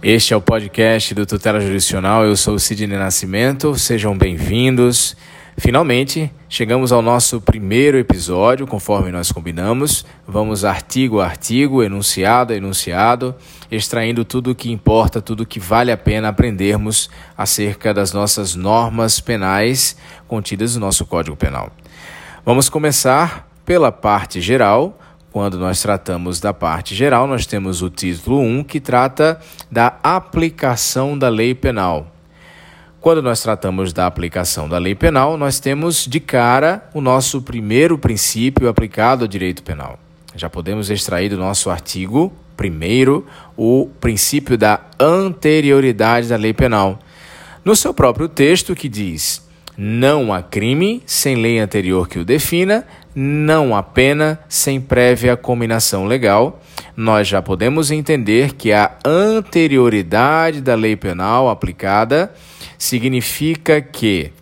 Este é o podcast do Tutela Jurisdicional. Eu sou o Sidney Nascimento. Sejam bem-vindos. Finalmente, chegamos ao nosso primeiro episódio, conforme nós combinamos. Vamos artigo a artigo, enunciado a enunciado, extraindo tudo o que importa, tudo o que vale a pena aprendermos acerca das nossas normas penais contidas no nosso Código Penal. Vamos começar pela parte geral quando nós tratamos da parte geral, nós temos o título 1, que trata da aplicação da lei penal. Quando nós tratamos da aplicação da lei penal, nós temos de cara o nosso primeiro princípio aplicado ao direito penal. Já podemos extrair do nosso artigo primeiro o princípio da anterioridade da lei penal. No seu próprio texto, que diz: não há crime sem lei anterior que o defina, não há pena sem prévia combinação legal. Nós já podemos entender que a anterioridade da lei penal aplicada significa que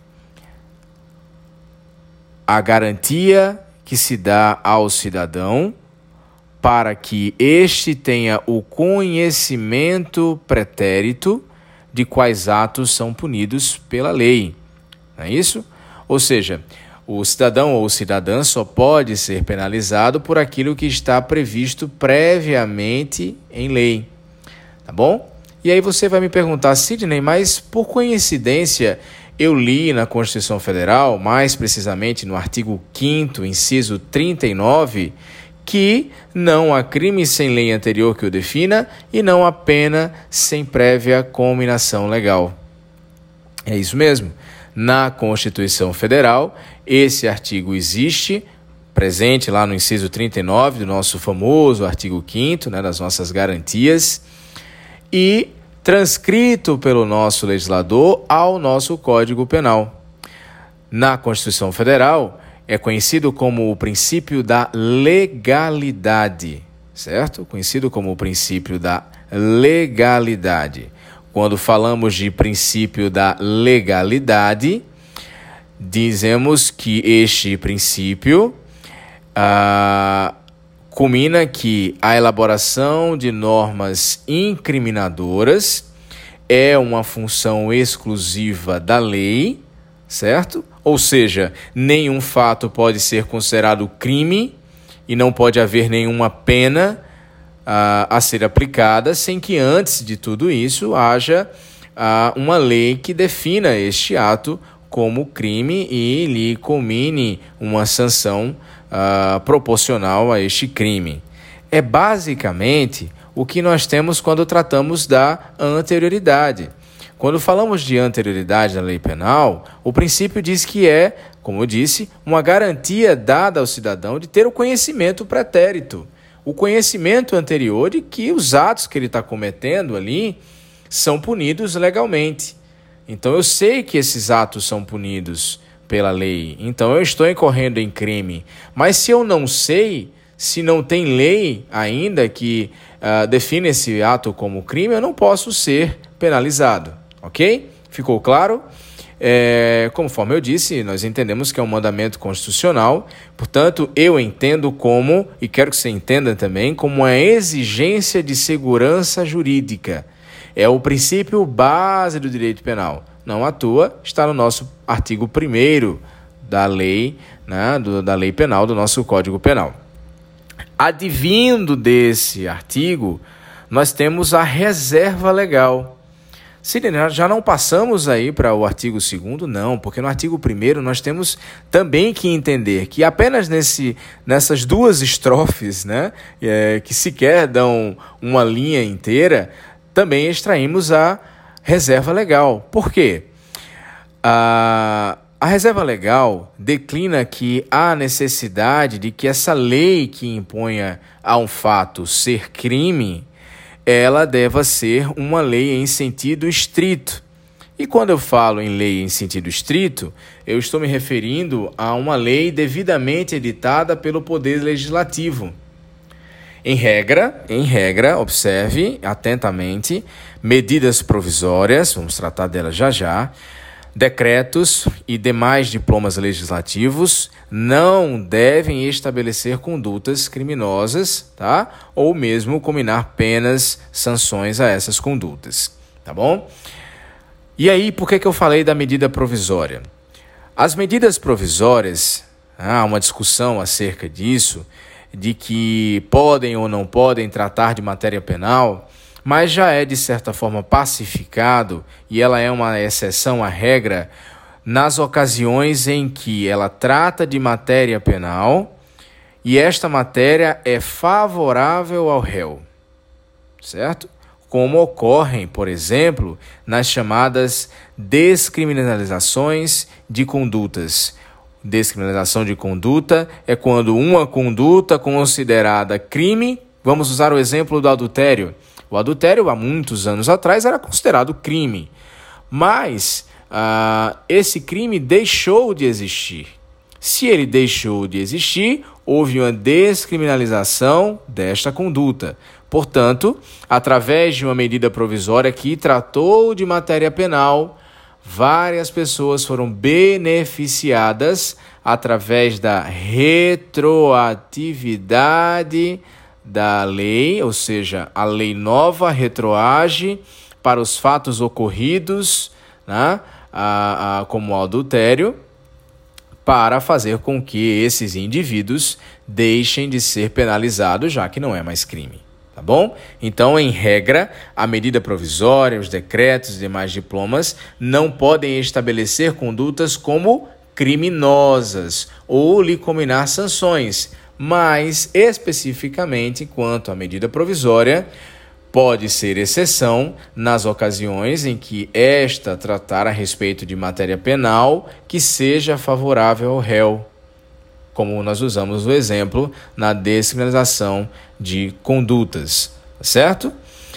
a garantia que se dá ao cidadão para que este tenha o conhecimento pretérito de quais atos são punidos pela lei. Não é isso? Ou seja, o cidadão ou cidadã só pode ser penalizado por aquilo que está previsto previamente em lei. Tá bom? E aí você vai me perguntar, Sidney, mas por coincidência eu li na Constituição Federal, mais precisamente no artigo 5, inciso 39, que não há crime sem lei anterior que o defina e não há pena sem prévia combinação legal. É isso mesmo na Constituição Federal. Esse artigo existe, presente lá no inciso 39 do nosso famoso artigo 5 né, das nossas garantias, e transcrito pelo nosso legislador ao nosso Código Penal. Na Constituição Federal, é conhecido como o princípio da legalidade, certo? Conhecido como o princípio da legalidade. Quando falamos de princípio da legalidade, dizemos que este princípio ah, culmina que a elaboração de normas incriminadoras é uma função exclusiva da lei, certo? Ou seja, nenhum fato pode ser considerado crime e não pode haver nenhuma pena a, a ser aplicada sem que antes de tudo isso haja a, uma lei que defina este ato como crime e lhe culmine uma sanção a, proporcional a este crime. É basicamente o que nós temos quando tratamos da anterioridade. Quando falamos de anterioridade na lei penal, o princípio diz que é, como eu disse, uma garantia dada ao cidadão de ter o conhecimento pretérito o conhecimento anterior de que os atos que ele está cometendo ali são punidos legalmente. Então eu sei que esses atos são punidos pela lei. Então eu estou incorrendo em crime. Mas se eu não sei, se não tem lei ainda que uh, define esse ato como crime, eu não posso ser penalizado. Ok? Ficou claro? É, conforme eu disse, nós entendemos que é um mandamento constitucional, portanto, eu entendo como, e quero que você entenda também, como uma exigência de segurança jurídica. É o princípio base do direito penal. Não atua, está no nosso artigo 1 da lei, né, do, da lei penal, do nosso Código Penal. Advindo desse artigo, nós temos a reserva legal. Sidney, já não passamos aí para o artigo 2 não, porque no artigo 1 nós temos também que entender que apenas nesse, nessas duas estrofes, né, é, que sequer dão uma linha inteira, também extraímos a reserva legal. Por quê? A, a reserva legal declina que há necessidade de que essa lei que imponha a um fato ser crime ela deva ser uma lei em sentido estrito. E quando eu falo em lei em sentido estrito, eu estou me referindo a uma lei devidamente editada pelo Poder Legislativo. Em regra, em regra, observe atentamente medidas provisórias, vamos tratar delas já já, Decretos e demais diplomas legislativos não devem estabelecer condutas criminosas, tá? Ou mesmo combinar penas, sanções a essas condutas, tá bom? E aí, por que, que eu falei da medida provisória? As medidas provisórias, há uma discussão acerca disso, de que podem ou não podem tratar de matéria penal, mas já é de certa forma pacificado e ela é uma exceção à regra nas ocasiões em que ela trata de matéria penal e esta matéria é favorável ao réu, certo? Como ocorrem, por exemplo, nas chamadas descriminalizações de condutas. Descriminalização de conduta é quando uma conduta considerada crime, vamos usar o exemplo do adultério o adultério, há muitos anos atrás, era considerado crime. Mas uh, esse crime deixou de existir. Se ele deixou de existir, houve uma descriminalização desta conduta. Portanto, através de uma medida provisória que tratou de matéria penal, várias pessoas foram beneficiadas através da retroatividade da lei, ou seja, a lei nova retroage para os fatos ocorridos, né, a, a, como o adultério, para fazer com que esses indivíduos deixem de ser penalizados, já que não é mais crime. Tá bom? Então, em regra, a medida provisória, os decretos e demais diplomas não podem estabelecer condutas como criminosas ou lhe combinar sanções, mas especificamente quanto à medida provisória, pode ser exceção nas ocasiões em que esta tratar a respeito de matéria penal que seja favorável ao réu, como nós usamos o exemplo na descriminalização de condutas, certo?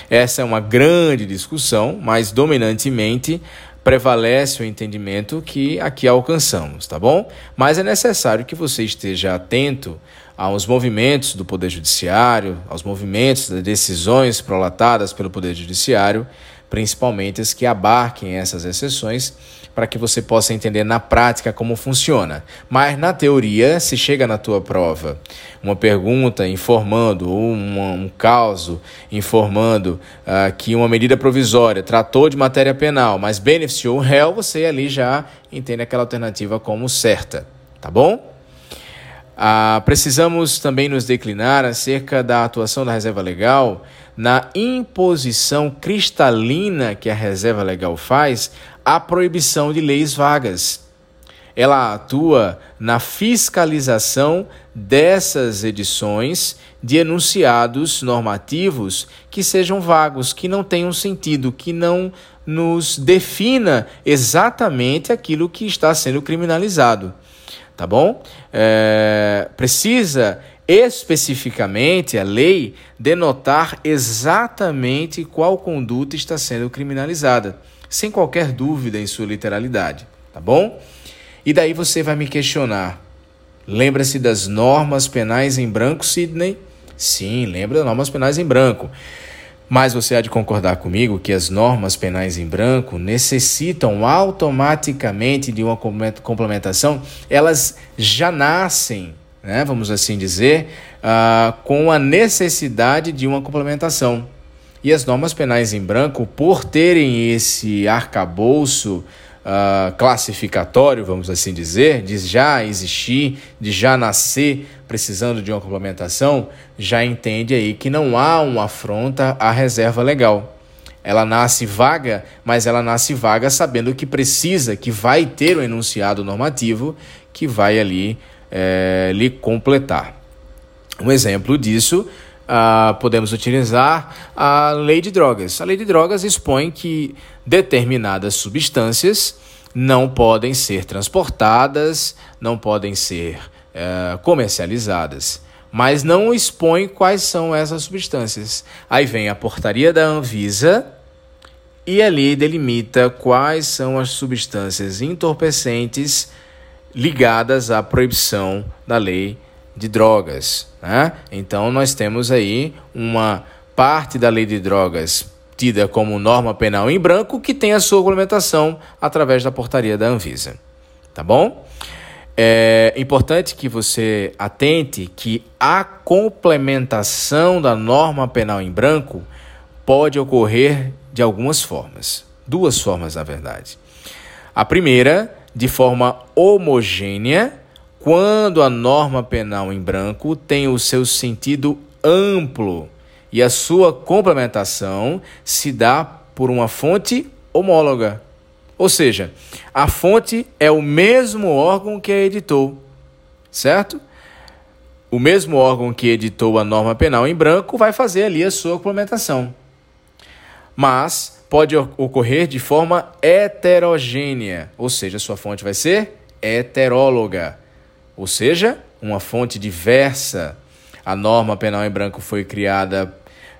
Essa é uma grande discussão, mas dominantemente prevalece o entendimento que aqui alcançamos, tá bom? Mas é necessário que você esteja atento aos movimentos do Poder Judiciário, aos movimentos das decisões prolatadas pelo Poder Judiciário, principalmente as que abarquem essas exceções, para que você possa entender na prática como funciona. Mas na teoria, se chega na tua prova uma pergunta informando, ou um, um caso informando uh, que uma medida provisória tratou de matéria penal, mas beneficiou o réu, você ali já entende aquela alternativa como certa, tá bom? Ah, precisamos também nos declinar acerca da atuação da reserva legal na imposição cristalina que a reserva legal faz à proibição de leis vagas. Ela atua na fiscalização dessas edições de enunciados normativos que sejam vagos, que não tenham sentido, que não nos defina exatamente aquilo que está sendo criminalizado tá bom? É, precisa especificamente a lei denotar exatamente qual conduta está sendo criminalizada, sem qualquer dúvida em sua literalidade, tá bom? E daí você vai me questionar. Lembra-se das normas penais em branco, Sidney? Sim, lembra das normas penais em branco. Mas você há de concordar comigo que as normas penais em branco necessitam automaticamente de uma complementação, elas já nascem, né, vamos assim dizer, uh, com a necessidade de uma complementação. E as normas penais em branco, por terem esse arcabouço uh, classificatório, vamos assim dizer, de já existir, de já nascer precisando de uma complementação, já entende aí que não há uma afronta à reserva legal. Ela nasce vaga, mas ela nasce vaga sabendo que precisa, que vai ter o um enunciado normativo que vai ali é, lhe completar. Um exemplo disso Uh, podemos utilizar a lei de drogas. A lei de drogas expõe que determinadas substâncias não podem ser transportadas, não podem ser uh, comercializadas, mas não expõe quais são essas substâncias. Aí vem a portaria da Anvisa e ali delimita quais são as substâncias entorpecentes ligadas à proibição da lei de drogas. Né? Então, nós temos aí uma parte da lei de drogas tida como norma penal em branco, que tem a sua regulamentação através da portaria da Anvisa. Tá bom? É importante que você atente que a complementação da norma penal em branco pode ocorrer de algumas formas. Duas formas, na verdade. A primeira, de forma homogênea, quando a norma penal em branco tem o seu sentido amplo e a sua complementação se dá por uma fonte homóloga. Ou seja, a fonte é o mesmo órgão que a editou, certo? O mesmo órgão que editou a norma penal em branco vai fazer ali a sua complementação. Mas pode ocorrer de forma heterogênea, ou seja, sua fonte vai ser heteróloga, ou seja, uma fonte diversa. A norma penal em branco foi criada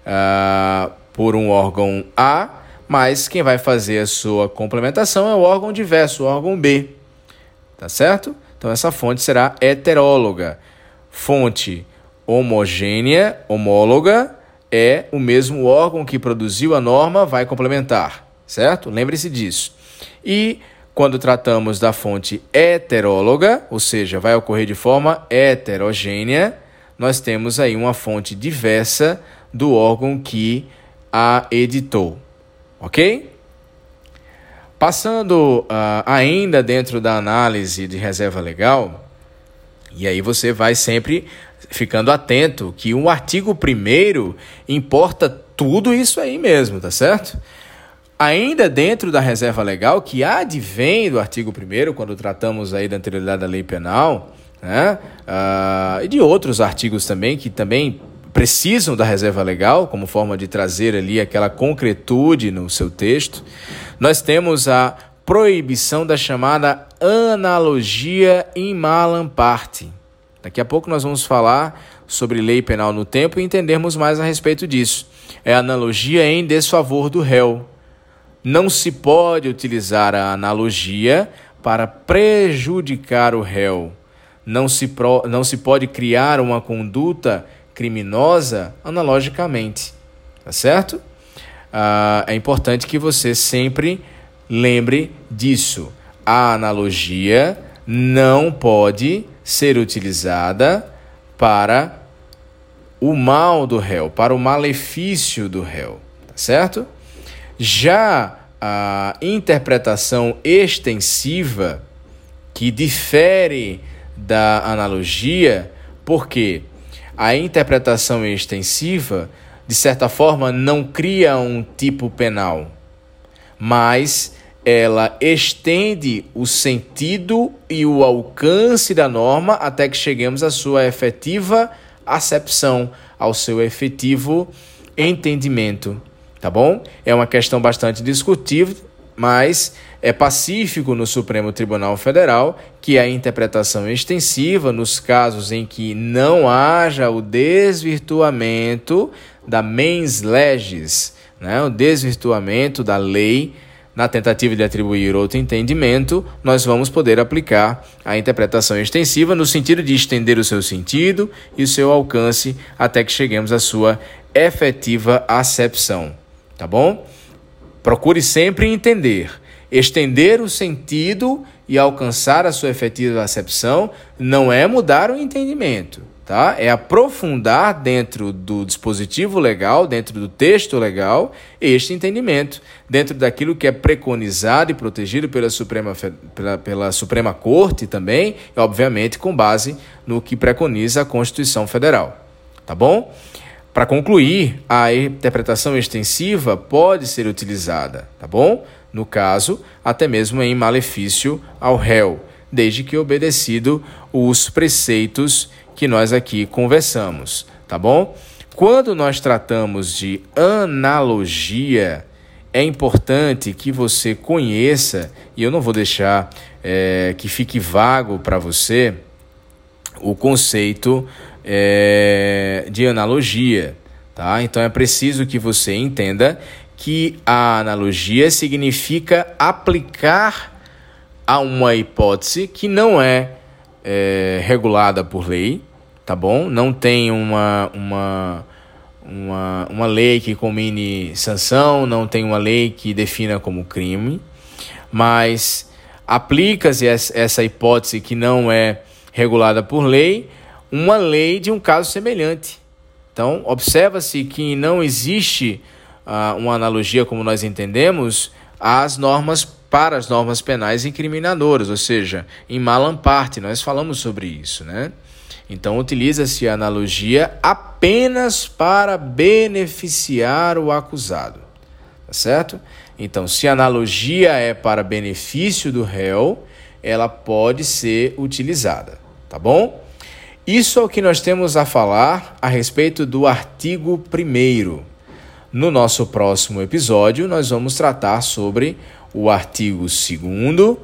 uh, por um órgão A, mas quem vai fazer a sua complementação é o órgão diverso, o órgão B. Tá certo? Então essa fonte será heteróloga. Fonte homogênea, homóloga, é o mesmo órgão que produziu a norma, vai complementar, certo? Lembre-se disso. E quando tratamos da fonte heteróloga, ou seja, vai ocorrer de forma heterogênea, nós temos aí uma fonte diversa do órgão que a editou ok? Passando uh, ainda dentro da análise de reserva legal, e aí você vai sempre ficando atento que o artigo 1 importa tudo isso aí mesmo, tá certo? Ainda dentro da reserva legal, que advém do artigo 1 quando tratamos aí da anterioridade da lei penal, né? Uh, e de outros artigos também, que também precisam da reserva legal, como forma de trazer ali aquela concretude no seu texto, nós temos a proibição da chamada analogia in malam parte. Daqui a pouco nós vamos falar sobre lei penal no tempo e entendermos mais a respeito disso. É analogia em desfavor do réu. Não se pode utilizar a analogia para prejudicar o réu. Não se, pro, não se pode criar uma conduta criminosa analogicamente, tá certo? Ah, é importante que você sempre lembre disso. A analogia não pode ser utilizada para o mal do réu, para o malefício do réu, tá certo? Já a interpretação extensiva, que difere da analogia, porque a interpretação extensiva, de certa forma, não cria um tipo penal, mas ela estende o sentido e o alcance da norma até que cheguemos à sua efetiva acepção, ao seu efetivo entendimento, tá bom? É uma questão bastante discutível, mas é pacífico no Supremo Tribunal Federal que a interpretação extensiva, nos casos em que não haja o desvirtuamento da mens legis, né, o desvirtuamento da lei, na tentativa de atribuir outro entendimento, nós vamos poder aplicar a interpretação extensiva no sentido de estender o seu sentido e o seu alcance até que cheguemos à sua efetiva acepção. Tá bom? Procure sempre entender. Estender o sentido e alcançar a sua efetiva acepção não é mudar o entendimento, tá? É aprofundar dentro do dispositivo legal, dentro do texto legal, este entendimento, dentro daquilo que é preconizado e protegido pela Suprema, pela, pela Suprema Corte também, obviamente com base no que preconiza a Constituição Federal. Tá bom? Para concluir, a interpretação extensiva pode ser utilizada, tá bom? No caso, até mesmo em malefício ao réu, desde que obedecido os preceitos que nós aqui conversamos, tá bom? Quando nós tratamos de analogia, é importante que você conheça, e eu não vou deixar é, que fique vago para você, o conceito é, de analogia. Tá? Então é preciso que você entenda que a analogia significa aplicar a uma hipótese que não é, é regulada por lei, tá bom? Não tem uma, uma, uma, uma lei que combine sanção, não tem uma lei que defina como crime, mas aplica-se essa hipótese que não é regulada por lei, uma lei de um caso semelhante. Então, observa-se que não existe uh, uma analogia como nós entendemos às normas para as normas penais incriminadoras, ou seja, em malam parte, nós falamos sobre isso, né? Então, utiliza-se a analogia apenas para beneficiar o acusado, tá certo? Então, se a analogia é para benefício do réu, ela pode ser utilizada, tá bom? Isso é o que nós temos a falar a respeito do artigo 1. No nosso próximo episódio, nós vamos tratar sobre o artigo 2,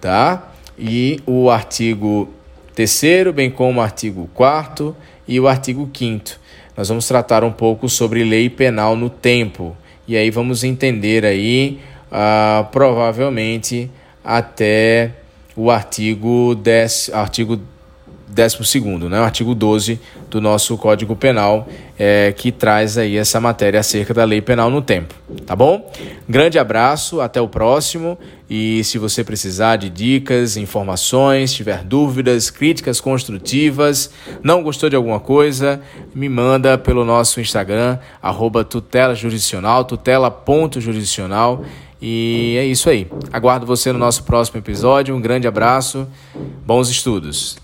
tá? E o artigo 3, bem como o artigo 4 e o artigo 5. Nós vamos tratar um pouco sobre lei penal no tempo. E aí vamos entender aí, uh, provavelmente, até o artigo 10, artigo 12, né? o artigo 12 do nosso Código Penal, é, que traz aí essa matéria acerca da lei penal no tempo, tá bom? Grande abraço, até o próximo e se você precisar de dicas, informações, tiver dúvidas, críticas construtivas, não gostou de alguma coisa, me manda pelo nosso Instagram, arroba tutela jurisdicional, tutela.jurisdicional e é isso aí. Aguardo você no nosso próximo episódio, um grande abraço, bons estudos!